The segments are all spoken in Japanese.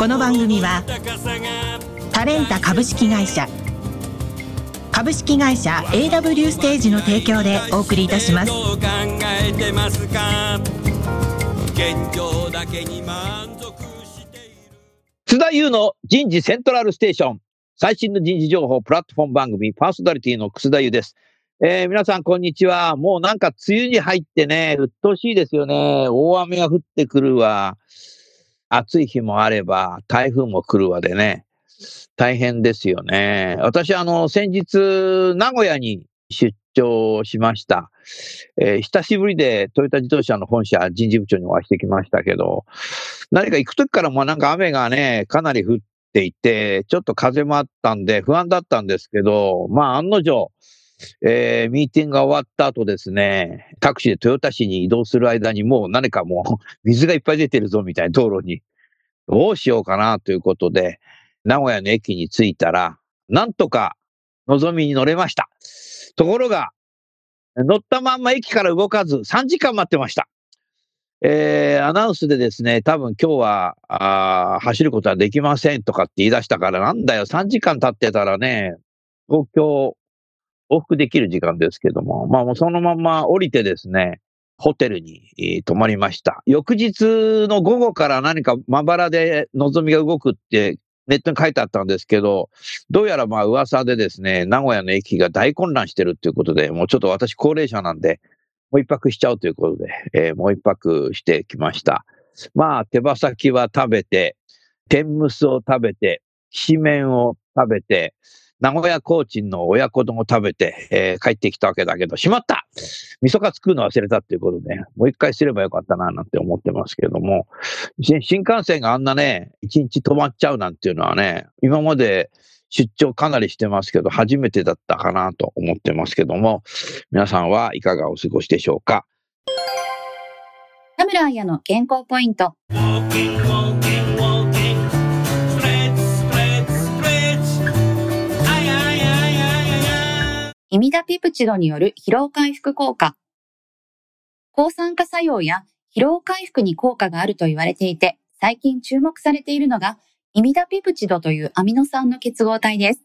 この番組はタレンタ株式会社株式会社 AW ステージの提供でお送りいたします津田優の人事セントラルステーション最新の人事情報プラットフォーム番組パーソナリティの楠田優です。えー、皆さんこんにちは。もうなんか梅雨に入ってね、鬱陶しいですよね。大雨が降ってくるわ。暑い日もあれば、台風も来るわでね。大変ですよね。私、あの、先日、名古屋に出張しました。えー、久しぶりでトヨタ自動車の本社人事部長にお会いしてきましたけど、何か行くときからもなんか雨がね、かなり降っていて、ちょっと風もあったんで不安だったんですけど、まあ案の定、えー、ミーティングが終わった後ですね、タクシーで豊田市に移動する間にもう何かもう 水がいっぱい出てるぞみたいな道路に、どうしようかなということで、名古屋の駅に着いたら、なんとか、のぞみに乗れました。ところが、乗ったまんま駅から動かず、3時間待ってました。えー、アナウンスでですね、多分今日は、あ走ることはできませんとかって言い出したから、なんだよ、3時間経ってたらね、東京往復できる時間ですけども、まあもうそのまま降りてですね、ホテルに、泊まりました。翌日の午後から何かまばらで望みが動くってネットに書いてあったんですけど、どうやらまあ噂でですね、名古屋の駅が大混乱してるっていうことで、もうちょっと私高齢者なんで、もう一泊しちゃうということで、えー、もう一泊してきました。まあ、手羽先は食べて、天むすを食べて、きしめんを食べて、名古屋コーチンの親子丼を食べて、えー、帰ってきたわけだけど、しまった味噌カツ食うの忘れたっていうことで、もう一回すればよかったな、なんて思ってますけども、新幹線があんなね、一日止まっちゃうなんていうのはね、今まで出張かなりしてますけど、初めてだったかなと思ってますけども、皆さんはいかがお過ごしでしょうか？田村彩の健康ポイント。イミダペプチドによる疲労回復効果。抗酸化作用や疲労回復に効果があると言われていて、最近注目されているのが、イミダペプチドというアミノ酸の結合体です。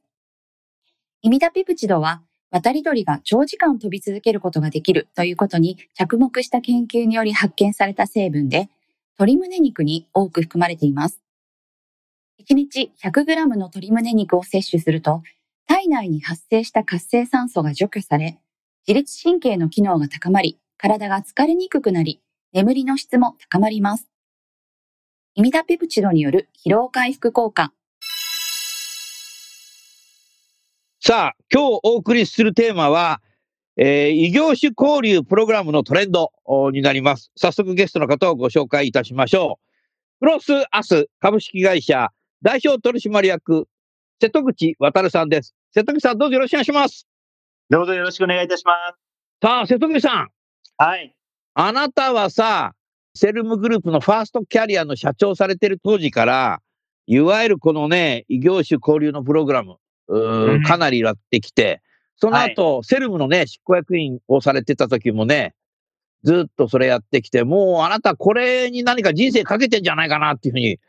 イミダペプチドは、渡り鳥が長時間飛び続けることができるということに着目した研究により発見された成分で、鶏胸肉に多く含まれています。1日 100g の鶏胸肉を摂取すると、体内に発生した活性酸素が除去され、自律神経の機能が高まり、体が疲れにくくなり、眠りの質も高まります。イミダペプチドによる疲労回復効果。さあ、今日お送りするテーマは、えー、異業種交流プログラムのトレンドになります。早速ゲストの方をご紹介いたしましょう。クロスアス株式会社代表取締役瀬戸口渉さんです。瀬戸口さん、どうぞよろしくお願いします。どうぞよろしくお願いいたします。さあ、瀬戸口さん。はい。あなたはさ、セルムグループのファーストキャリアの社長されてる当時から、いわゆるこのね、異業種交流のプログラム、うん、かなりやってきて、その後、はい、セルムのね、執行役員をされてた時もね、ずっとそれやってきて、もうあなたこれに何か人生かけてんじゃないかなっていうふうに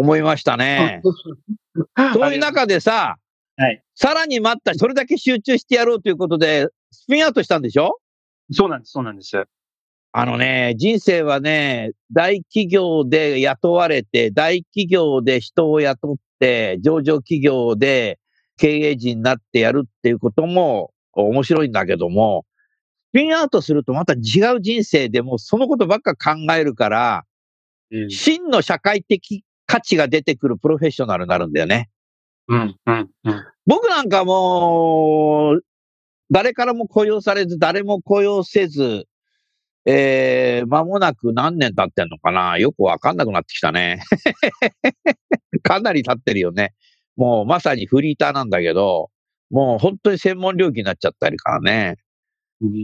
思いましたね。そういう中でさ、はい、さらに待った、それだけ集中してやろうということで、スピンアウトしたんでしょ？そうなんです、そうなんです。あのね、人生はね、大企業で雇われて、大企業で人を雇って、上場企業で経営陣になってやるっていうことも面白いんだけども、スピンアウトするとまた違う人生でもそのことばっか考えるから、うん、真の社会的価値が出てくるプロフェッショナルになるんだよね。うん、うん、うん。僕なんかもう、誰からも雇用されず、誰も雇用せず、えー、間もなく何年経ってんのかな？よくわかんなくなってきたね。かなり経ってるよね。もうまさにフリーターなんだけど、もう本当に専門領域になっちゃったりからね。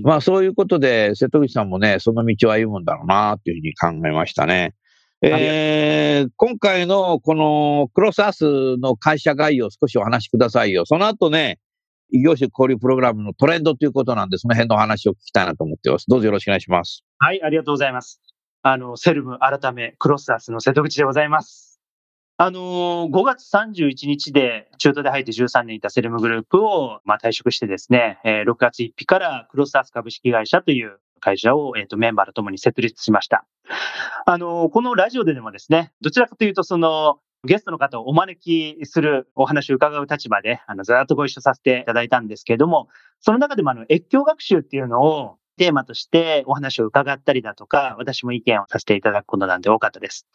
まあそういうことで、瀬戸口さんもね、その道を歩むんだろうなっていうふうに考えましたね。えー、今回のこのクロスアースの会社概要を少しお話しくださいよ。その後ね、異業種交流プログラムのトレンドということなんで、その辺のお話を聞きたいなと思っています。どうぞよろしくお願いします。はい、ありがとうございます。あの、セルム改めクロスアースの瀬戸口でございます。あのー、5月31日で中途で入って13年いたセルムグループを、まあ、退職してですね、えー6月1日からクロスアース株式会社という会社を、えーとメンバーと共に設立しました。あの、このラジオででもですね、どちらかというとその、ゲストの方をお招きするお話を伺う立場で、あの、ずっとご一緒させていただいたんですけれども、その中でもあの、越境学習っていうのをテーマとしてお話を伺ったりだとか、私も意見をさせていただくことなんで多かったです。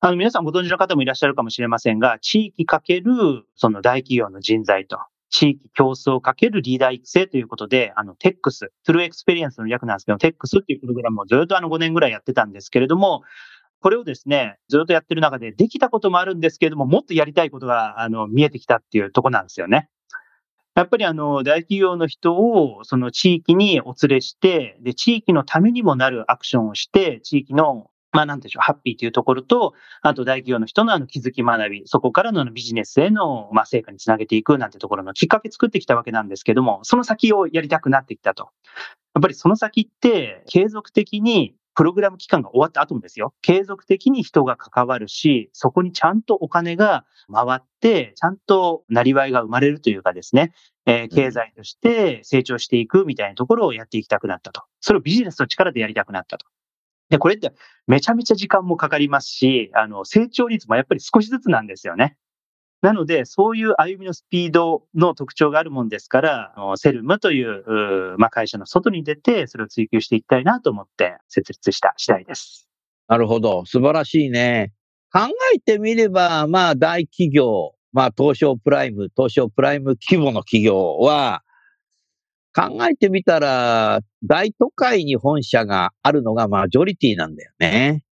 あの、皆さんご存知の方もいらっしゃるかもしれませんが、地域かけるその大企業の人材と、地域共創をかけるリーダー育成ということで、あの、TEX、 True Experience の略なんですけど、TEX っていうプログラムをずっとあの5年ぐらいやってたんですけれども、これをですね、ずっとやってる中でできたこともあるんですけれども、もっとやりたいことが、あの、見えてきたっていうとこなんですよね。やっぱりあの、大企業の人をその地域にお連れして、で、地域のためにもなるアクションをして、地域の、まあなんでしょう、ハッピーというところと、あと大企業の人のあの気づき学び、そこからのビジネスへの、まあ成果につなげていくなんてところのきっかけ作ってきたわけなんですけども、その先をやりたくなってきたと。やっぱりその先って継続的にプログラム期間が終わった後もですよ、継続的に人が関わるし、そこにちゃんとお金が回って、ちゃんとなりわいが生まれるというかですね、えー経済として成長していくみたいなところをやっていきたくなったと。それをビジネスの力でやりたくなったと。で、これってめちゃめちゃ時間もかかりますし、あの、成長率もやっぱり少しずつなんですよね。なので、そういう歩みのスピードの特徴があるもんですから、セルムという、まあ、会社の外に出て、それを追求していきたいなと思って設立した次第です。なるほど。素晴らしいね。考えてみれば、まあ大企業、まあ東証プライム、東証プライム規模の企業は、考えてみたら、大都会に本社があるのがマジョリティなんだよね。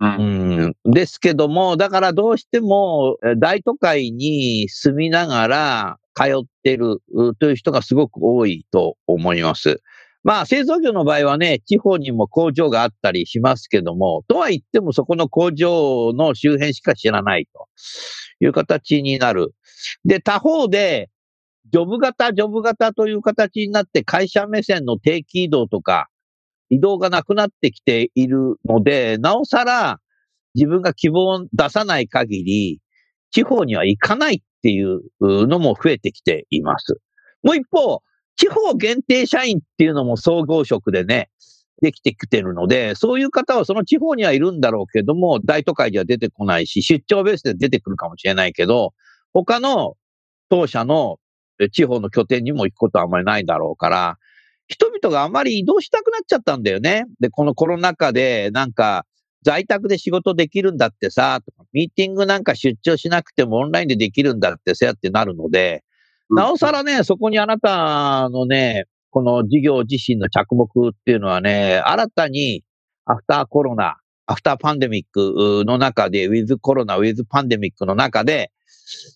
う。うんん。ですけども、だからどうしてもえ大都会に住みながら通ってるうという人がすごく多いと思います。まあ製造業の場合はね、地方にも工場があったりしますけども、とは言ってもそこの工場の周辺しか知らないという形になる。で、他方で、ジョブ型、ジョブ型という形になって会社目線の定期移動とか、移動がなくなってきているので、なおさら自分が希望を出さない限り、地方には行かないっていうのも増えてきています。もう一方、地方限定社員っていうのも総合職でね、できてきてるので、そういう方はその地方にはいるんだろうけども、大都会では出てこないし、出張ベースで出てくるかもしれないけど、他の当社の地方の拠点にも行くことはあまりないだろうから、人々があまり移動したくなっちゃったんだよね。で、このコロナ禍で、なんか、在宅で仕事できるんだってさ、とかミーティングなんか出張しなくてもオンラインでできるんだってさってなるので、なおさらね、そこにあなたのね、この事業自身の着目っていうのはね、新たにアフターコロナ、アフターパンデミックの中で、ウィズコロナ、ウィズパンデミックの中で、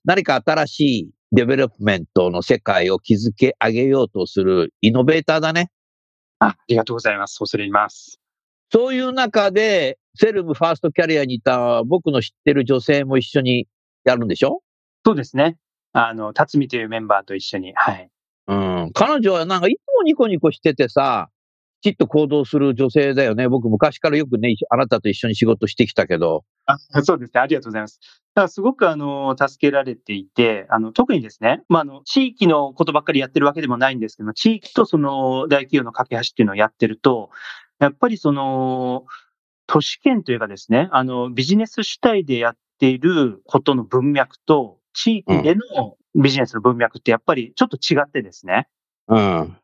何か新しい development の世界を築け上げようとするイノベーターだね。あありがとうございます。恐れ入ります。そういう中で、セルムファーストキャリアにいた僕の知ってる女性も一緒にやるんでしょ？そうですね。あの、辰巳というメンバーと一緒に、はい。うん。彼女はなんかいつもニコニコしててさ、きちっと行動する女性だよね。僕昔からよくね、あなたと一緒に仕事してきたけど。あ そうですね。ありがとうございます。だからすごくあの、助けられていて、あの、特にですね、まあ、あの、地域のことばっかりやってるわけでもないんですけども、地域とその大企業の架け橋っていうのをやってると、やっぱりその、都市圏というかですね、あの、ビジネス主体でやっていることの文脈と、地域でのビジネスの文脈ってやっぱりちょっと違ってですね、うん。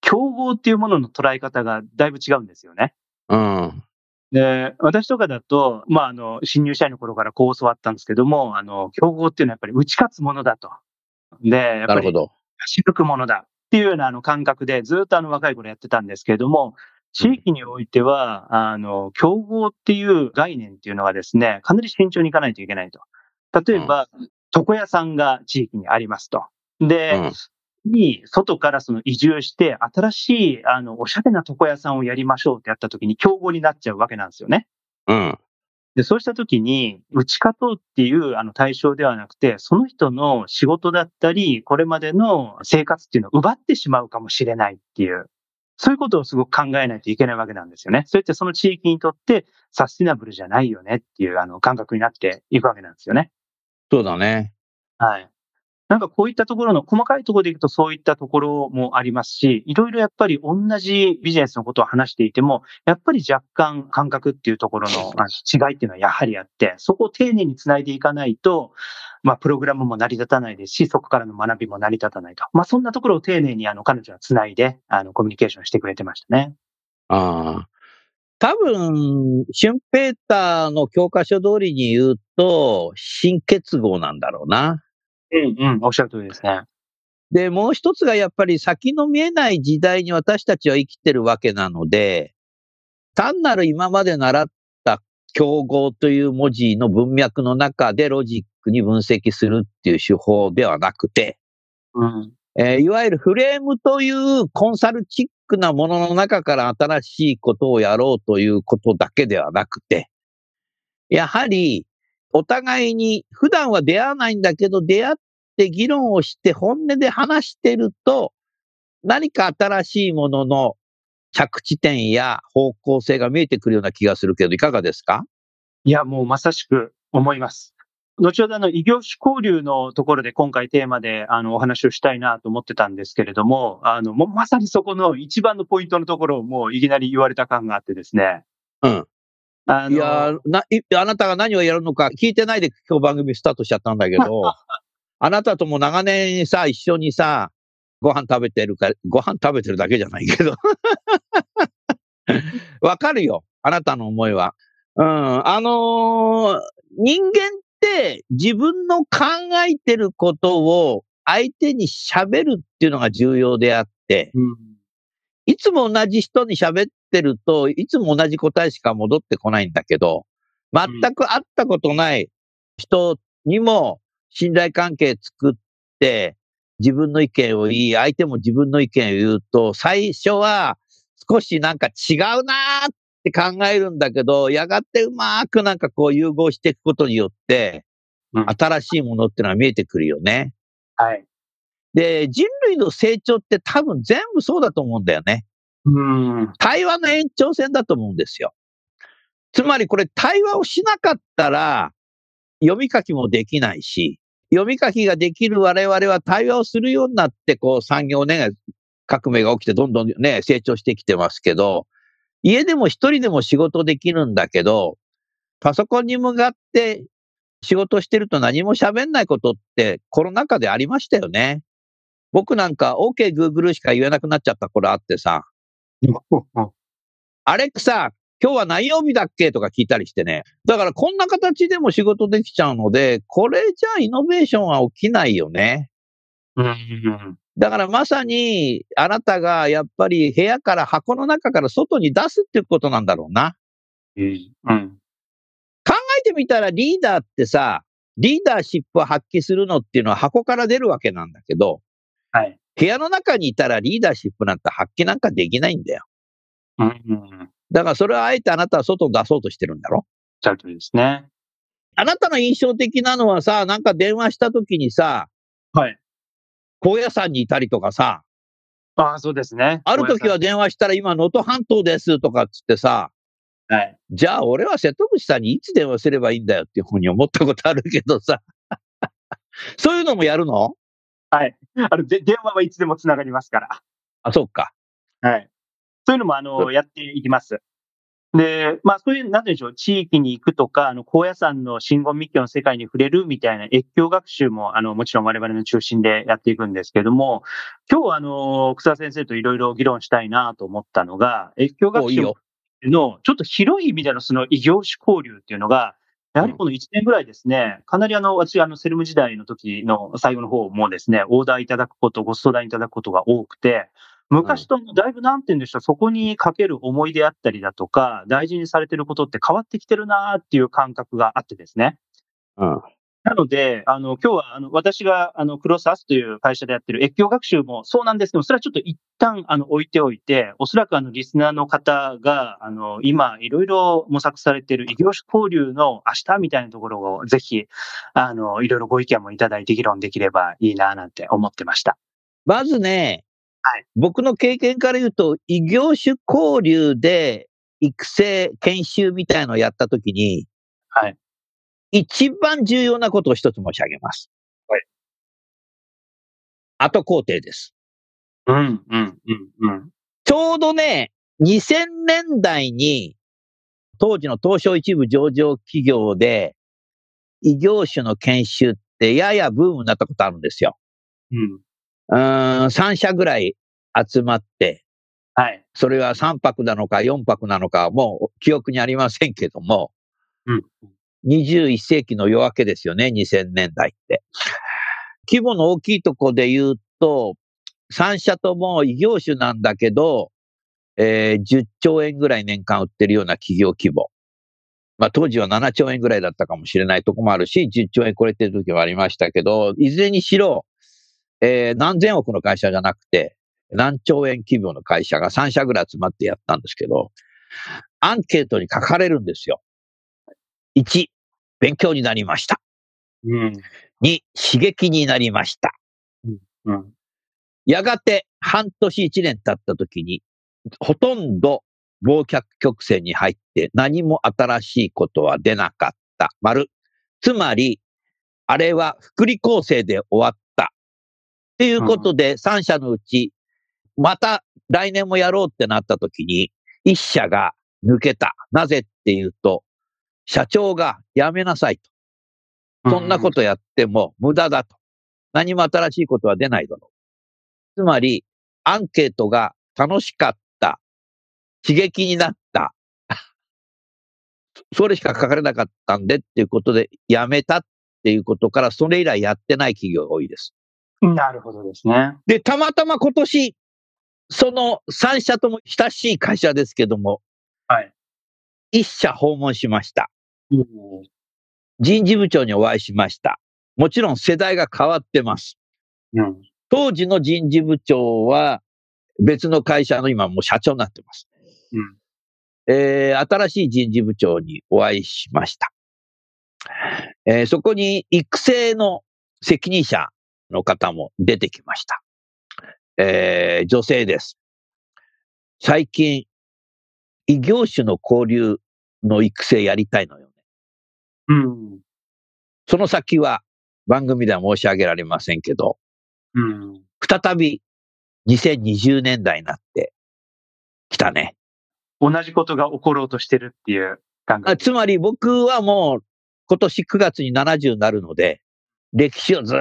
競合っていうものの捉え方がだいぶ違うんですよね。うん。で、私とかだと、まあ、あの、新入社員の頃からこう教わったんですけども、あの、競合っていうのはやっぱり打ち勝つものだと。で、やっぱりなるほど。勝ち抜くものだっていうようなあの感覚でずっとあの若い頃やってたんですけれども、地域においては、あの、競合っていう概念っていうのがですね、かなり慎重にいかないといけないと。例えば、床屋さんが地域にありますと。で、に、外からその移住して、新しい、あの、おしゃれな床屋さんをやりましょうってやった時に、競合になっちゃうわけなんですよね。うん。で、そうした時に、打ち勝とうっていうあの対象ではなくて、その人の仕事だったり、これまでの生活っていうのを奪ってしまうかもしれないっていう、そういうことをすごく考えないといけないわけなんですよね。そうやってその地域にとってサスティナブルじゃないよねっていうあの感覚になっていくわけなんですよね。そうだね。はい。なんかこういったところの細かいところでいくとそういったところもありますし、いろいろやっぱり同じビジネスのことを話していても、やっぱり若干感覚っていうところの 違いっていうのはやはりあって、そこを丁寧につないでいかないと、まあ、プログラムも成り立たないですし、そこからの学びも成り立たないと。まあ、そんなところを丁寧にあの彼女はつないで、あの、コミュニケーションしてくれてましたね。ああ。多分、シュンペーターの教科書通りに言うと、新結合なんだろうな。うんうん、おっしゃる通りですね。で、もう一つがやっぱり先の見えない時代に私たちは生きてるわけなので、単なる今まで習った競合という文字の文脈の中でロジックに分析するっていう手法ではなくて、うんえー、いわゆるフレームというコンサルチックなものの中から新しいことをやろうということだけではなくて、やはりお互いに普段は出会わないんだけど、出会って議論をして本音で話してると、何か新しいものの着地点や方向性が見えてくるような気がするけど、いかがですか？いや、もうまさしく思います。後ほどあの異業種交流のところで今回テーマであのお話をしたいなと思ってたんですけれども、あの、もまさにそこの一番のポイントのところをもういきなり言われた感があってですね。うん。あのいやな、あなたが何をやるのか聞いてないで今日番組スタートしちゃったんだけど、あなたとも長年さ、一緒にさ、ご飯食べてるか、ご飯食べてるだけじゃないけど。わかるよ。あなたの思いは。うん。あのー、人間って自分の考えてることを相手に喋るっていうのが重要であって、うん、いつも同じ人に喋ってると、いつも同じ答えしか戻ってこないんだけど、全く会ったことない人にも信頼関係作って、自分の意見を言い、相手も自分の意見を言うと、最初は少しなんか違うなーって考えるんだけど、やがてうまくなんかこう融合していくことによって、新しいものってのは見えてくるよね。はい。で、人類の成長って多分全部そうだと思うんだよね。うん。対話の延長線だと思うんですよ。つまりこれ対話をしなかったら読み書きもできないし、読み書きができる我々は対話をするようになって、こう産業ね、革命が起きてどんどんね、成長してきてますけど、家でも一人でも仕事できるんだけど、パソコンに向かって仕事してると何も喋んないことってコロナ禍でありましたよね。僕なんか OK Google しか言えなくなっちゃった頃あってさ、アレクサ、今日は何曜日だっけ？とか聞いたりしてね。だからこんな形でも仕事できちゃうので、これじゃあイノベーションは起きないよね。だからまさにあなたがやっぱり部屋から箱の中から外に出すっていうことなんだろうな。うん、考えてみたらリーダーってさ、リーダーシップを発揮するのっていうのは箱から出るわけなんだけど、はい。部屋の中にいたらリーダーシップなんて発揮なんかできないんだよ。うん、だからそれはあえてあなたは外に出そうとしてるんだろちゃんとですね。あなたの印象的なのはさ、なんか電話した時にさ、はい。高野山にいたりとかさ、ああ、そうですね。ある時は電話したら今能登半島ですとかっつってさ、はい。じゃあ俺は瀬戸口さんにいつ電話すればいいんだよっていうふうに思ったことあるけどさ、そういうのもやるの？はい。あの、で、電話はいつでもつながりますから。あ、そっか。はい。そういうのも、あの、やっていきます。で、まあ、そういう、なんていうんでしょう、地域に行くとか、あの、高野山の信言密教の世界に触れるみたいな越境学習も、あの、もちろん我々の中心でやっていくんですけども、今日は、あの、草先生といろいろ議論したいなと思ったのが、越境学習の、ちょっと広い意味でのその異業種交流っていうのが、やはりこの1年ぐらいですね、かなりあの、私、あの、セルム時代の時の最後の方もですね、オーダーいただくこと、ご相談いただくことが多くて、昔とだいぶなんて言うんでしょう、そこにかける思い出あったりだとか、大事にされてることって変わってきてるなっていう感覚があってですね。うん。なので、あの、今日は、あの、私が、あの、クロスアスという会社でやってる越境学習もそうなんですけど、それはちょっと一旦、あの、置いておいて、おそらく、あの、リスナーの方が、あの、今、いろいろ模索されている異業種交流の明日みたいなところを、ぜひ、あの、いろいろご意見もいただいて議論できればいいな、なんて思ってました。まずね、はい僕の経験から言うと、異業種交流で育成、研修みたいのをやったときに、はい。一番重要なことを一つ申し上げます。はい。後工程です。うん、うん、うん、うん。ちょうどね、2000年代に、当時の東証一部上場企業で、異業種の研修ってややブームになったことあるんですよ。うん。うーん、3社ぐらい集まって、はい。それは3泊なのか4泊なのか、もう記憶にありませんけども、うん。21世紀の夜明けですよね、2000年代って。規模の大きいとこで言うと、3社とも異業種なんだけど、えー10兆円ぐらい年間売ってるような企業規模。まあ当時は7兆円ぐらいだったかもしれないとこもあるし、10兆円超えてる時もありましたけど、いずれにしろ、えー何千億の会社じゃなくて、何兆円規模の会社が3社ぐらい集まってやったんですけど、アンケートに書かれるんですよ。1、勉強になりました。うん。2、刺激になりました。うん。やがて半年1年経った時に、ほとんど忘却曲線に入って何も新しいことは出なかった。丸。つまり、あれは福利厚生で終わった。っていうことで、3社のうち、また来年もやろうってなった時に、1社が抜けた。なぜっていうと、社長が辞めなさいと。そんなことやっても無駄だと。何も新しいことは出ないだろう。つまり、アンケートが楽しかった、刺激になった、それしか書かれなかったんでっていうことで、やめたっていうことから、それ以来やってない企業が多いです。なるほどですね。で、たまたま今年、その3社とも親しい会社ですけども、はい。1社訪問しました。うん。人事部長にお会いしました。もちろん世代が変わってます。うん。当時の人事部長は別の会社の今もう社長になってます。うん。えー新しい人事部長にお会いしました。えーそこに育成の責任者の方も出てきました。えー女性です。最近、異業種の交流の育成やりたいの。うん。その先は番組では申し上げられませんけど、うん。再び2020年代になってきたね。同じことが起ころうとしてるっていう感あ覚。つまり僕はもう今年9月に70になるので、歴史をずー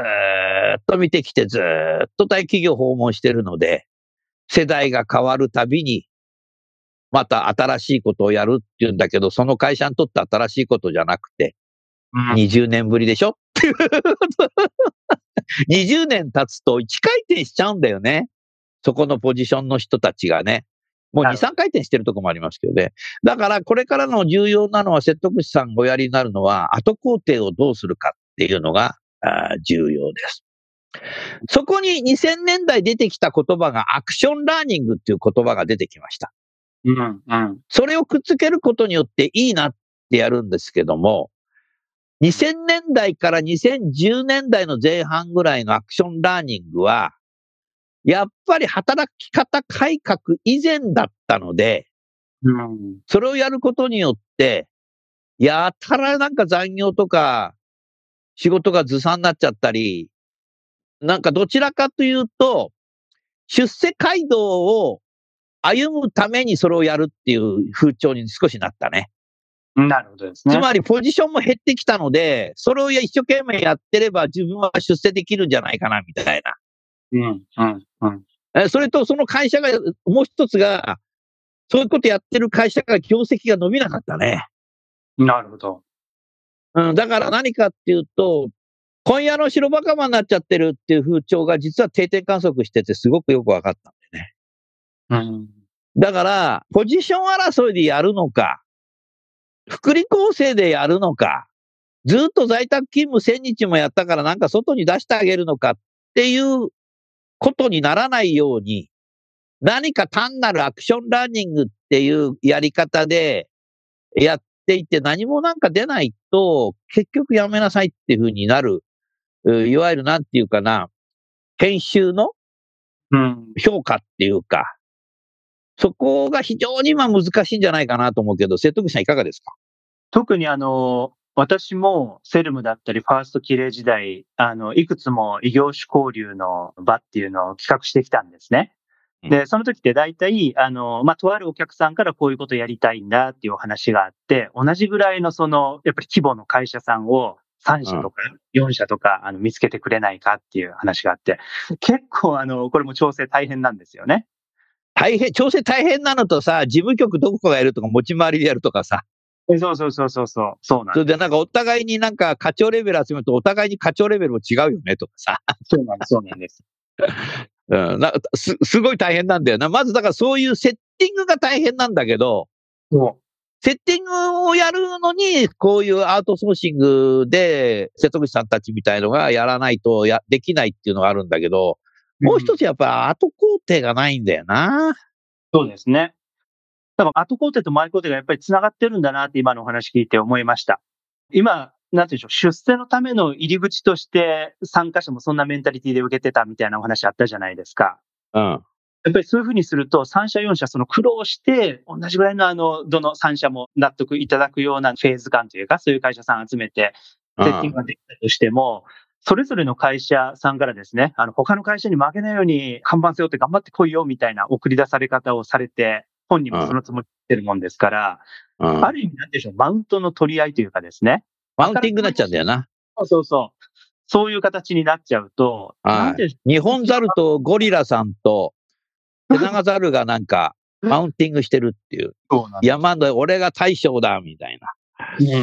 っと見てきてずーっと大企業訪問してるので、世代が変わるたびに、また新しいことをやるっていうんだけど、その会社にとって新しいことじゃなくて、うん20年ぶりでしょ？っていう。20年経つと1回転しちゃうんだよね。そこのポジションの人たちがね。もう2、なるほ3回転してるとこもありますけどね。だからこれからの重要なのは、説得師さんごやりになるのは、後工程をどうするかっていうのが重要です。そこに2000年代出てきた言葉がアクションラーニングっていう言葉が出てきました。うん。うん。それをくっつけることによっていいなってやるんですけども、2000年代から2010年代の前半ぐらいのアクションラーニングは、やっぱり働き方改革以前だったので、うん。それをやることによって、やたらなんか残業とか、仕事がずさんになっちゃったり、なんかどちらかというと、出世街道を歩むためにそれをやるっていう風潮に少しなったね。なるほどですね。つまりポジションも減ってきたので、それを一生懸命やってれば自分は出世できるんじゃないかな、みたいな。うん。うん。うん。えそれとその会社が、もう一つが、そういうことやってる会社が業績が伸びなかったね。なるほど。うん、だから何かっていうと、今夜の白バカマになっちゃってるっていう風潮が実は定点観測しててすごくよく分かった。うん。だから、ポジション争いでやるのか、福利厚生でやるのか、ずっと在宅勤務1000日もやったからなんか外に出してあげるのかっていうことにならないように、何か単なるアクションラーニングっていうやり方でやっていて何もなんか出ないと結局やめなさいっていうふうになる、ういわゆるなんていうかな、研修のうん。評価っていうか、そこが非常に今難しいんじゃないかなと思うけど、瀬戸口さんいかがですか？特にあの、私もセルムだったりファーストキャリア時代、あの、いくつも異業種交流の場っていうのを企画してきたんですね。で、その時って大体、あの、まあ、とあるお客さんからこういうことやりたいんだっていうお話があって、同じぐらいのその、やっぱり規模の会社さんを3社とか4社とか、あの、見つけてくれないかっていう話があって、結構あの、これも調整大変なんですよね。大変、調整大変なのとさ、事務局どこかがやるとか持ち回りでやるとかさ、そうそうそうそうそう、そうなん。それでなんかお互いになんか課長レベル集めるとお互いに課長レベルも違うよねとかさ、そうなんです。そうなんです。うん、なすすごい大変なんだよな。まずだからそういうセッティングが大変なんだけど、そう。セッティングをやるのに、こういうアウトソーシングで、瀬戸口さんたちみたいのがやらないとや、できないっていうのがあるんだけど、もう一つやっぱ後工程がないんだよな。そうですね。だから後工程と前工程がやっぱり繋がってるんだなって今のお話聞いて思いました。今、なんていうんでしょう、出世のための入り口として参加者もそんなメンタリティで受けてたみたいなお話あったじゃないですか。うん。やっぱりそういうふうにすると、3社4社その苦労して、同じぐらいのあの、どの3社も納得いただくようなフェーズ感というか、そういう会社さん集めて、セッティングができたとしても、それぞれの会社さんからですね、あの、他の会社に負けないように看板背負って頑張ってこいよみたいな送り出され方をされて、本人もそのつもりでるもんですから、うんある意味なんでしょう、マウントの取り合いというかですね。マウンティングになっちゃうんだよな。そうそうそう。そういう形になっちゃうと、はい日本ザルとゴリラさんと、テナガザルがなんか、マウンティングしてるっていう。うそうなん山の俺が大将だ、みたいな。うん。だ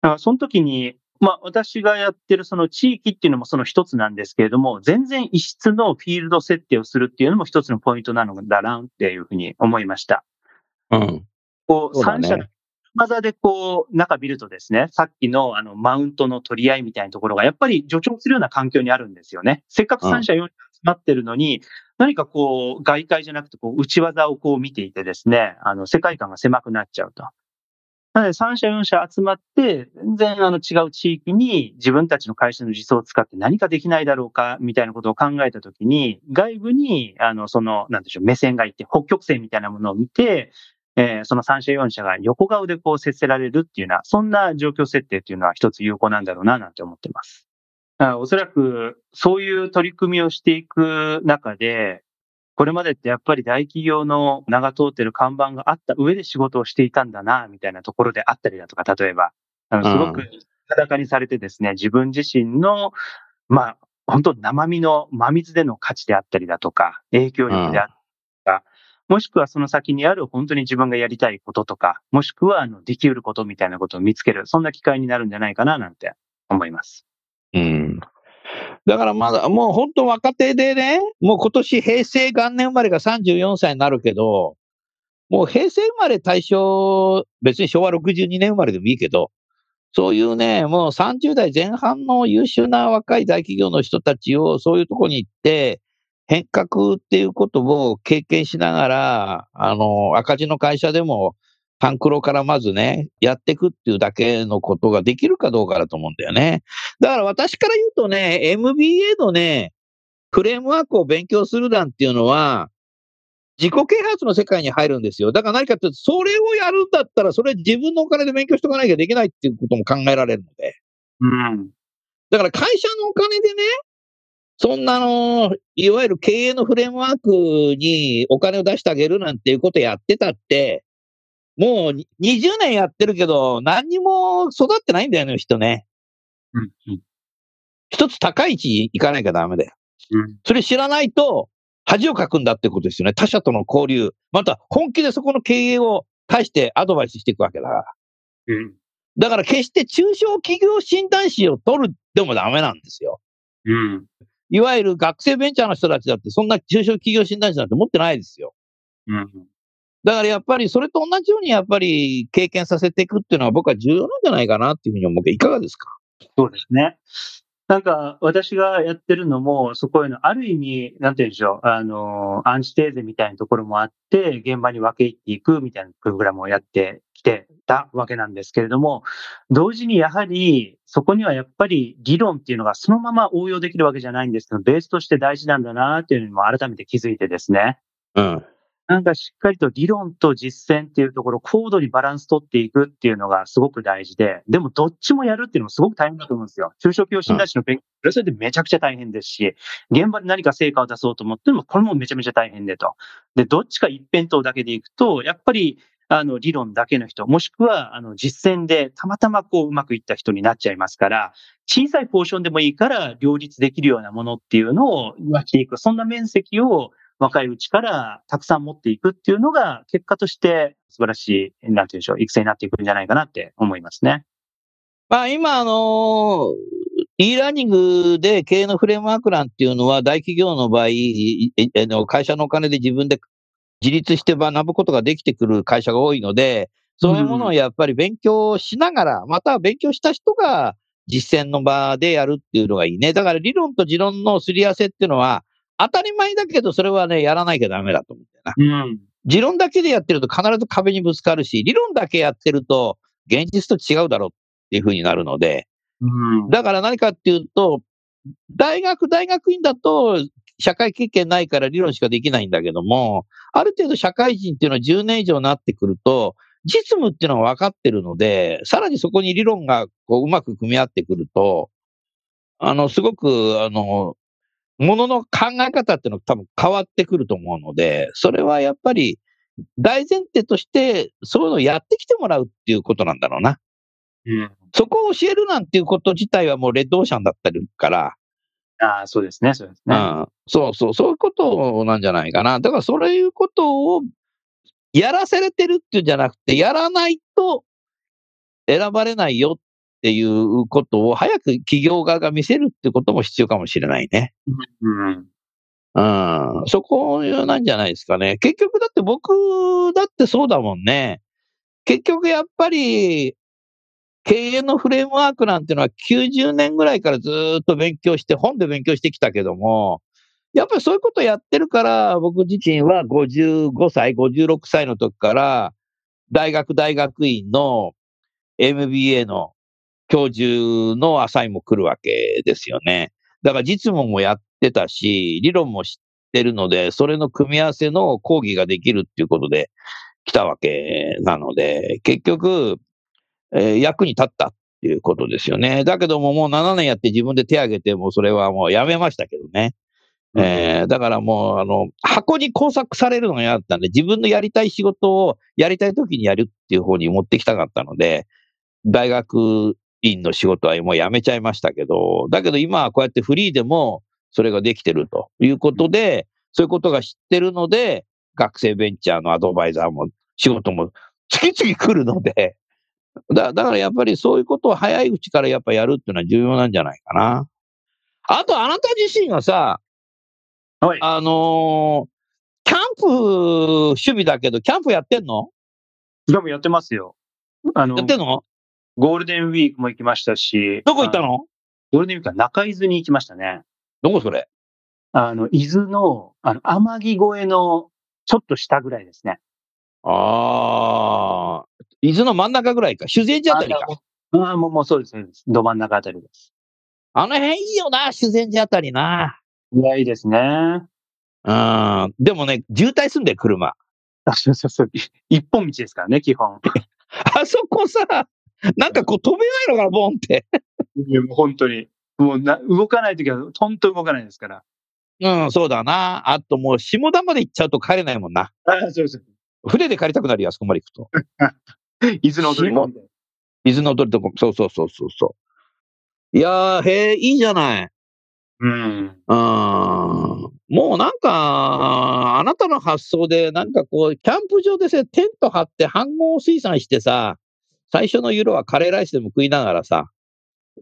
からその時に、まあ私がやってるその地域っていうのもその一つなんですけれども、全然異質のフィールド設定をするっていうのも一つのポイントなのだなっていうふうに思いました。うん。こう、そうだね三社の技でこう、中見るとですね、さっきのあの、マウントの取り合いみたいなところが、やっぱり助長するような環境にあるんですよね。せっかく三社四社集まってるのに、何かこう、外界じゃなくて、こう、内技をこう見ていてですね、あの、世界観が狭くなっちゃうと。なので、三社四社集まって、全然あの違う地域に自分たちの会社の実装を使って何かできないだろうか、みたいなことを考えたときに、外部に、あの、その、なんでしょう、目線がいて、北極星みたいなものを見て、えーその三社四社が横顔でこう接せられるっていうような、そんな状況設定っていうのは一つ有効なんだろうな、なんて思ってます。おそらく、そういう取り組みをしていく中で、これまでってやっぱり大企業の名が通ってる看板があった上で仕事をしていたんだな、みたいなところであったりだとか、例えば、あのすごうく裸にされてですね、自分自身の、まあ、本当生身の真水での価値であったりだとか、影響力であったりとか、もしくはその先にある本当に自分がやりたいこととか、もしくはあのできうることみたいなことを見つける、そんな機会になるんじゃないかななんて思います。うん。だからまだ、もう本当若手でね、もう今年平成元年生まれが34歳になるけど、もう平成生まれ対象、別に昭和62年生まれでもいいけど、そういうね、もう30代前半の優秀な若い大企業の人たちをそういうとこに行って、変革っていうことを経験しながら、あの、赤字の会社でも、タンクロからまずね、やっていくっていうだけのことができるかどうかだと思うんだよね。だから私から言うとね、MBA のね、フレームワークを勉強するなんていうのは、自己啓発の世界に入るんですよ。だから何かっていうと、それをやるんだったら、それ自分のお金で勉強しとかなきゃできないっていうことも考えられるので。うん。だから会社のお金でね、そんなの、いわゆる経営のフレームワークにお金を出してあげるなんていうことやってたって、もうに20年やってるけど、何にも育ってないんだよね、人ね。うん。うん一つ高い位置行かなきゃダメだよ。うん。それ知らないと、恥をかくんだってことですよね。他者との交流。また、本気でそこの経営を対してアドバイスしていくわけだから。うん。だから決して中小企業診断士を取るでもダメなんですよ。うん。いわゆる学生ベンチャーの人たちだって、そんな中小企業診断士なんて持ってないですよ。うん。だからやっぱりそれと同じようにやっぱり経験させていくっていうのは僕は重要なんじゃないかなっていうふうに思うけど、いかがですか？そうですね。なんか、私がやってるのも、そこへの、ある意味、なんて言うんでしょう、あの、アンチテーゼみたいなところもあって、現場に分け入っていくみたいなプログラムをやってきてたわけなんですけれども、同時にやはり、そこにはやっぱり理論っていうのがそのまま応用できるわけじゃないんですけど、ベースとして大事なんだなっていうのにも改めて気づいてですね。うん。なんかしっかりと理論と実践っていうところ、高度にバランス取っていくっていうのがすごく大事で、でもどっちもやるっていうのもすごく大変だと思うんですよ。中小企業診断士の勉強、それそれでめちゃくちゃ大変ですし、現場で何か成果を出そうと思っても、これもめちゃめちゃ大変でと。で、どっちか一辺倒だけでいくと、やっぱり、あの、理論だけの人、もしくは、あの、実践でたまたまこう、うまくいった人になっちゃいますから、小さいポーションでもいいから、両立できるようなものっていうのをやっていく。そんな面積を、若いうちからたくさん持っていくっていうのが、結果として素晴らしい、なんていうんでしょう、育成になっていくんじゃないかなって思いますね。まあ今、あの e ラーニングで経営のフレームワーク欄っていうのは大企業の場合、会社のお金で自分で自立して学ぶことができてくる会社が多いので、そういうものをやっぱり勉強しながら、または勉強した人が実践の場でやるっていうのがいいね。だから理論と持論のすり合わせっていうのは当たり前だけど、それはね、やらなきゃダメだと思うんだよな。うん。持論だけでやってると必ず壁にぶつかるし、理論だけやってると現実と違うだろうっていうふうになるので、うん。だから何かっていうと、大学、大学院だと社会経験ないから理論しかできないんだけども、ある程度社会人っていうのは10年以上になってくると、実務っていうのは分かってるので、さらにそこに理論がこううまく組み合ってくると、あの、すごく、あの、ものの考え方っていうのが多分変わってくると思うので、それはやっぱり大前提として、そういうのをやってきてもらうっていうことなんだろうな。うん。そこを教えるなんていうこと自体はもうレッドオーシャンだったりから、ああ、そうですね、そうですね。うん、そうそう、そういうことなんじゃないかな。だからそういうことをやらせれてるっていうんじゃなくて、やらないと選ばれないよっっていうことを早く企業側が見せるってことも必要かもしれないね。うん。そこなんじゃないですかね。結局だって僕だってそうだもんね。結局やっぱり経営のフレームワークなんていうのは90年ぐらいからずっと勉強して、本で勉強してきたけども、やっぱりそういうことやってるから、僕自身は55歳、56歳の時から、大学大学院の MBA の教授のアサインも来るわけですよね。だから実務もやってたし、理論も知ってるので、それの組み合わせの講義ができるっていうことで来たわけなので、結局、えー役に立ったっていうことですよね。だけどももう7年やって自分で手挙げて、もうそれはもうやめましたけどね。えーだからもう、あの、箱に工作されるのが嫌だったんで、自分のやりたい仕事をやりたい時にやるっていう方に持ってきたかったので、大学院の仕事はもうやめちゃいましたけど、だけど今はこうやってフリーでもそれができてるということで、そういうことが知ってるので、学生ベンチャーのアドバイザーも仕事も次々来るので、だだからやっぱりそういうことを早いうちからやっぱやるっていうのは重要なんじゃないかな。あとあなた自身がさ、はい。あのーキャンプ趣味だけど、キャンプやってんの？でもやってますよ。あのやっ、てんの？ゴールデンウィークも行きましたし。あどこ行ったの？ゴールデンウィークは中伊豆に行きましたね。どこそれ？あの、伊豆の、あの、天城越えの、ちょっと下ぐらいですね。ああ、伊豆の真ん中ぐらいか。修善寺あたりか。ああ、もう、もうそうです、そうです。ど真ん中あたりです。あの辺いいよな、修善寺あたりな。いや、いいですね。うん。でもね、渋滞すんだよ、車。あ、そうそうそう。一本道ですからね、基本。あそこさ、なんかこう飛べないのかな、ボンって。いや、もう本当に。もうな、動かないときは、本当動かないですから。うん、そうだな。あともう、下田まで行っちゃうと帰れないもんな。ああ、そうそう。船で帰りたくなるよ、あそこまで行くと。伊豆の踊り子みたいな。伊豆の鳥とこ、そうそうそうそうそう。いやー、へえ、いいじゃない。うん。うん。もうなんか、あなたの発想で、なんかこう、キャンプ場でさ、テント張って飯合水産してさ、最初の夜はカレーライスでも食いながらさ、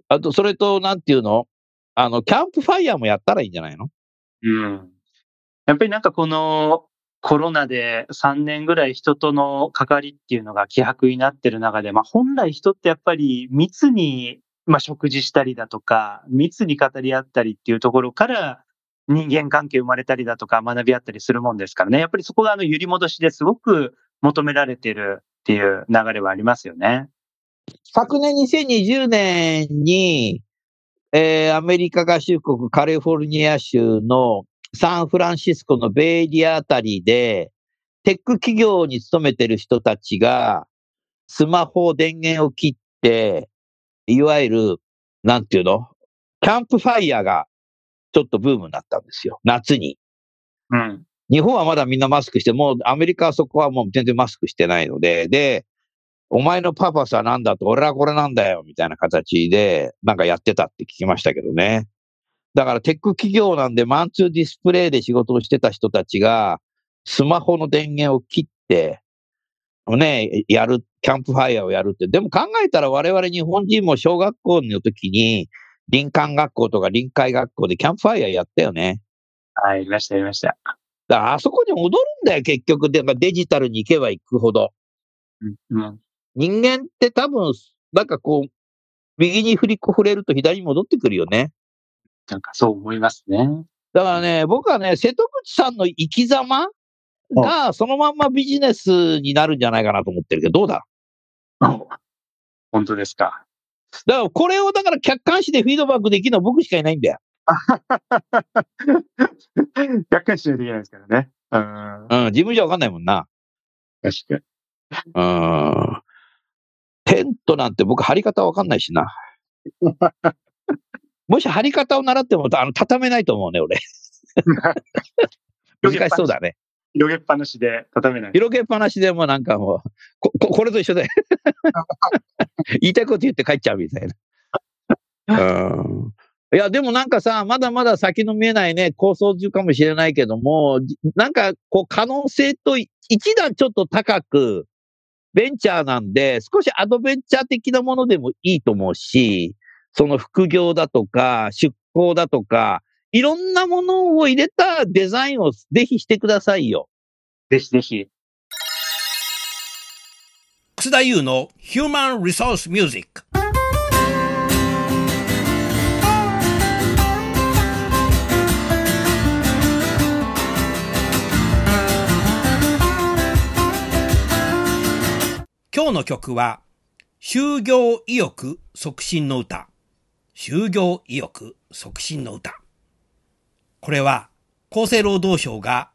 あと、それと、なんていうの？あの、キャンプファイヤーもやったらいいんじゃないの？うん。やっぱりなんかこの、コロナで3年ぐらい人との関わりっていうのが希薄になってる中で、まあ本来人ってやっぱり密に、まあ食事したりだとか、密に語り合ったりっていうところから人間関係生まれたりだとか学び合ったりするもんですからね。やっぱりそこがあの揺り戻しですごく求められてるっていう流れはありますよね。昨年2020年に、えー、アメリカ合衆国カリフォルニア州のサンフランシスコのベイエリアあたりで、テック企業に勤めてる人たちが、スマホ電源を切って、いわゆる、なんていうの？キャンプファイヤーがちょっとブームになったんですよ。夏に。うん。日本はまだみんなマスクして、もうアメリカはそこはもう全然マスクしてないので、で、お前のパパさなんだと、俺はこれなんだよ、みたいな形で、なんかやってたって聞きましたけどね。だからテック企業なんでマンツーディスプレイで仕事をしてた人たちが、スマホの電源を切って、ね、やる、キャンプファイヤーをやるって。でも考えたら我々日本人も小学校の時に、林間学校とか臨海学校でキャンプファイヤーやったよね。はい、やりました、やりました。だからあそこに戻るんだよ、結局。でデジタルに行けば行くほど。うん、うん、人間って多分、なんかこう、右に振り触れると左に戻ってくるよね。なんかそう思いますね。だからね、僕はね、瀬戸口さんの生き様がそのまんまビジネスになるんじゃないかなと思ってるけど、どうだ？本当ですか。だからこれをだから客観視でフィードバックできるのは僕しかいないんだよ。客観視できないですからね。うん。うん、自分じゃわかんないもんな。確かに。うん。テントなんて僕貼り方わかんないしな。もし貼り方を習っても、あの、畳めないと思うね、俺。難しそうだね。広げっぱなしで畳めない。広げっぱなしでもなんかもう、こ、ここれと一緒で言いたいこと言って帰っちゃうみたいな。うん。いや、でもなんかさ、まだまだ先の見えないね、構想中かもしれないけども、なんかこう可能性と一段ちょっと高く、ベンチャーなんで、少しアドベンチャー的なものでもいいと思うし、その副業だとか、出向だとか、いろんなものを入れたデザインをぜひしてくださいよ。ぜひぜひ。楠田優の Human Resource Music。今日の曲は、就業意欲促進の歌。就業意欲促進の歌。これは厚生労働省が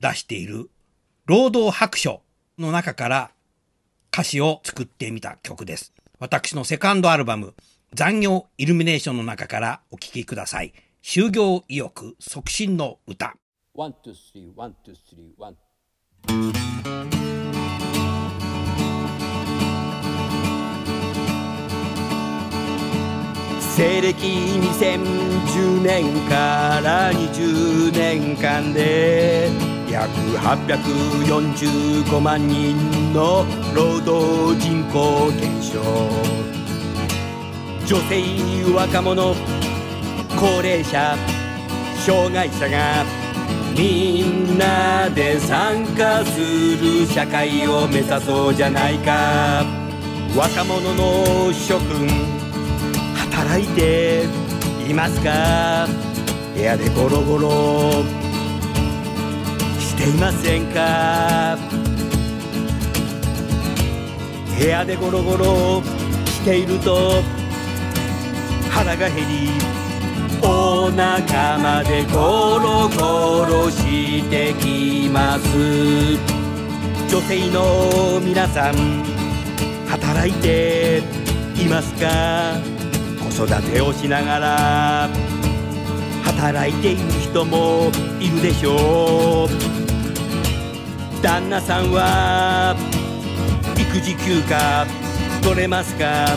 出している労働白書の中から歌詞を作ってみた曲です。私のセカンドアルバム残業イルミネーションの中からお聴きください。就業意欲促進の歌。One, two, three, one, two, three, one. 西暦2010年から20年間で約845万人の労働人口減少。女性若者高齢者障害者がみんなで参加する社会を目指そうじゃないか。若者の諸君働いていますか？部屋でゴロゴロ。していませんか？部屋でゴロゴロ。していると腹が減りお腹までゴロゴロしてきます。女性の皆さん働いていますか？育てをしながら働いている人もいるでしょう。旦那さんは育児休暇取れますか？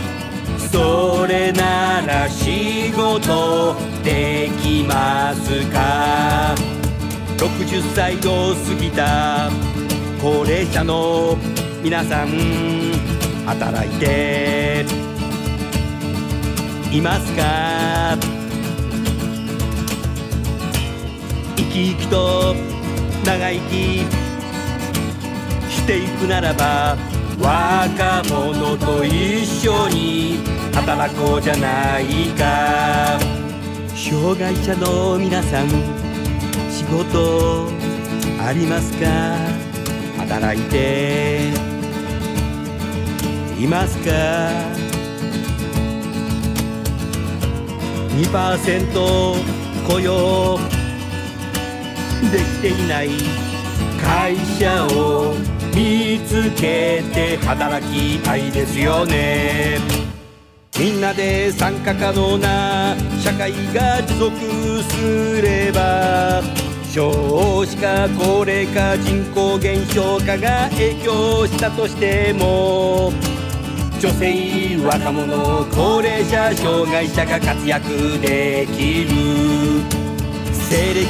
それなら仕事できますか？60歳を過ぎた高齢者の皆さん働いていますか？生き生きと長生きしていくならば若者と一緒に働こうじゃないか。障害者の皆さん仕事ありますか？働いていますか？2%雇用。できていない会社を見つけて働きたいですよね。みんなで参加可能な社会が持続すれば少子化高齢化人口減少化が影響したとしても女性若者高齢者障害者が活躍できる西暦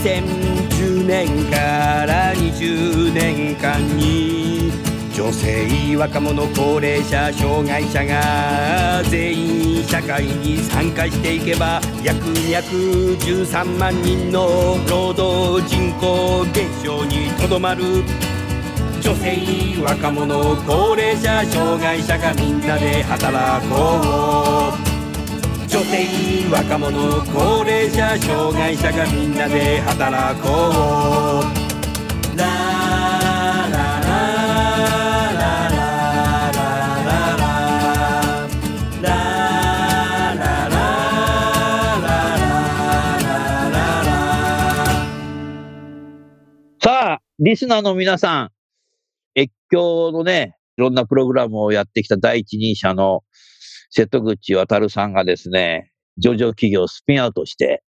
2010年から20年間に女性若者高齢者障害者が全員社会に参加していけば約213万人の労働人口減少にとどまる。女性若者高齢者障害者がみんなで働こう。女性若者高齢者障害者がみんなで働こう。ララリスナーの皆さん、越境のね、いろんなプログラムをやってきた第一人者の瀬戸口渉さんがですね、上場企業をスピンアウトして、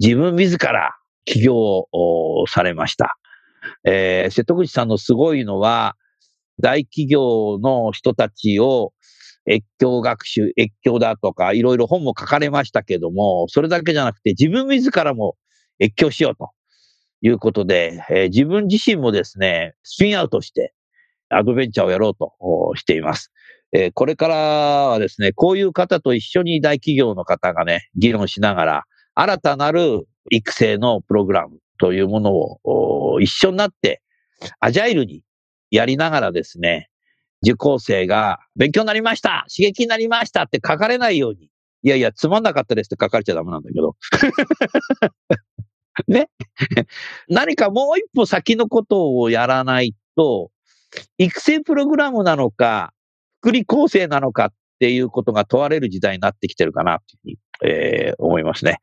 自分自ら起業をされました。えー瀬戸口さんのすごいのは、大企業の人たちを越境学習、越境だとか、いろいろ本も書かれましたけども、それだけじゃなくて自分自らも越境しようということで、えー自分自身もですね、スピンアウトして、アドベンチャーをやろうとしています。えこれからはですね、こういう方と一緒に大企業の方がね、議論しながら、新たなる育成のプログラムというものを一緒になって、アジャイルにやりながらですね、受講生が勉強になりました刺激になりましたって書かれないように。いやいや、つまんなかったですって書かれちゃダメなんだけど。ね。何かもう一歩先のことをやらないと、育成プログラムなのか、福利厚生なのかっていうことが問われる時代になってきてるかなというふうに、えー思いますね。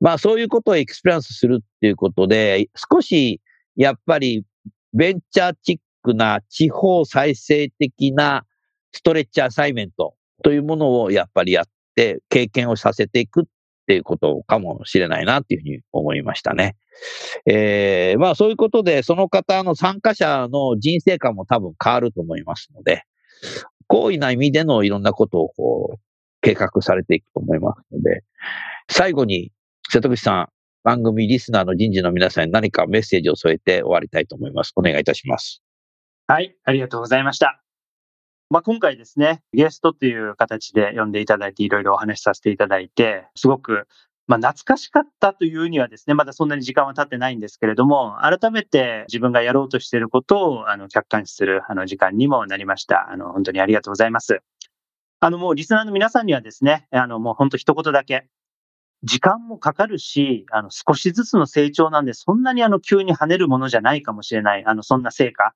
まあそういうことを experience するっていうことで、少しやっぱりベンチャーチックな地方再生的なストレッチアサイメントというものをやっぱりやって経験をさせていくっっていうことかもしれないなっていうふうに思いましたね。えーまあそういうことで、その方の参加者の人生観も多分変わると思いますので、好意な意味でのいろんなことをこう計画されていくと思いますので、最後に瀬戸口さん、番組リスナーの人事の皆さんに何かメッセージを添えて終わりたいと思います。お願いいたします。はい、ありがとうございました。まあ、今回ですね、ゲストという形で呼んでいただいて、いろいろお話しさせていただいて、すごく、まあ、懐かしかったというにはですね、まだそんなに時間は経ってないんですけれども、改めて自分がやろうとしていることを、あの、客観視する、あの、時間にもなりました。あの、本当にありがとうございます。あの、もうリスナーの皆さんにはですね、あの、もう本当一言だけ、時間もかかるし、あの、少しずつの成長なんで、そんなにあの、急に跳ねるものじゃないかもしれない、あの、そんな成果。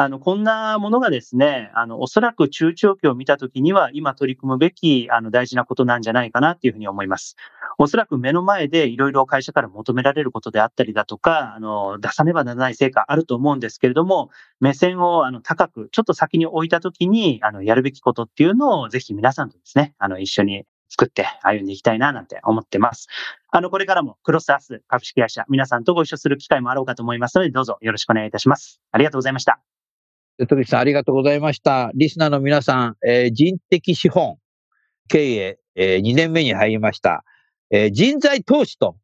あの、こんなものがですね、あの、おそらく中長期を見たときには、今取り組むべき、あの、大事なことなんじゃないかなっていうふうに思います。おそらく目の前でいろいろ会社から求められることであったりだとか、あの、出さねばならない成果あると思うんですけれども、目線をあの高く、ちょっと先に置いたときに、あの、やるべきことっていうのをぜひ皆さんとですね、あの、一緒に作って歩んでいきたいななんて思ってます。あの、これからもクロスアス株式会社、皆さんとご一緒する機会もあろうかと思いますので、どうぞよろしくお願いいたします。ありがとうございました。瀬戸口さん、ありがとうございました。リスナーの皆さん、えー人的資本経営、え2年目に入りました。えー人材投資と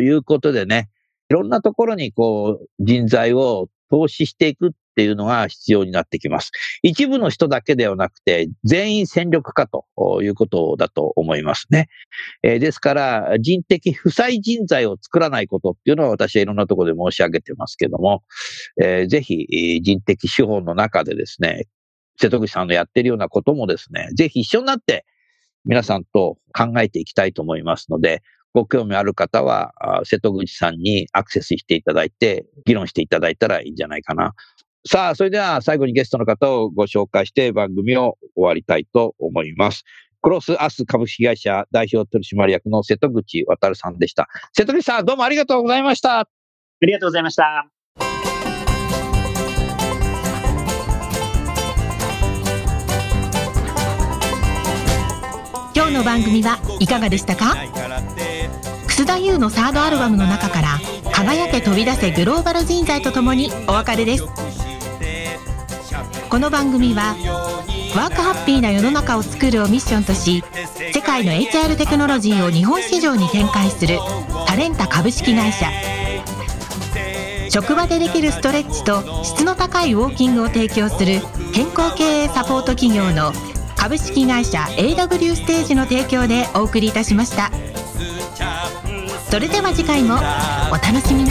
いうことでね、いろんなところにこう人材を投資していくっっていうのが必要になってきます。一部の人だけではなくて、全員戦力化ということだと思いますね。えー、ですから、人的負債人材を作らないことっていうのは私はいろんなところで申し上げてますけども、えー、ぜひ人的資本の中でですね、瀬戸口さんのやってるようなこともですね、ぜひ一緒になって皆さんと考えていきたいと思いますので、ご興味ある方は、瀬戸口さんにアクセスしていただいて、議論していただいたらいいんじゃないかな。さあ、それでは最後にゲストの方をご紹介して番組を終わりたいと思います。クロスアス株式会社代表取締役の瀬戸口渉さんでした。瀬戸口さん、どうもありがとうございました。ありがとうございました。今日の番組はいかがでしたか？楠田優のサードアルバムの中から「輝け飛び出せグローバル人材」とともにお別れですこの番組はワークハッピーな世の中を作るをミッションとし世界の HR テクノロジーを日本市場に展開するタレンタ株式会社。職場でできるストレッチと質の高いウォーキングを提供する健康経営サポート企業の株式会社 AW ステージの提供でお送りいたしました。それでは次回もお楽しみに。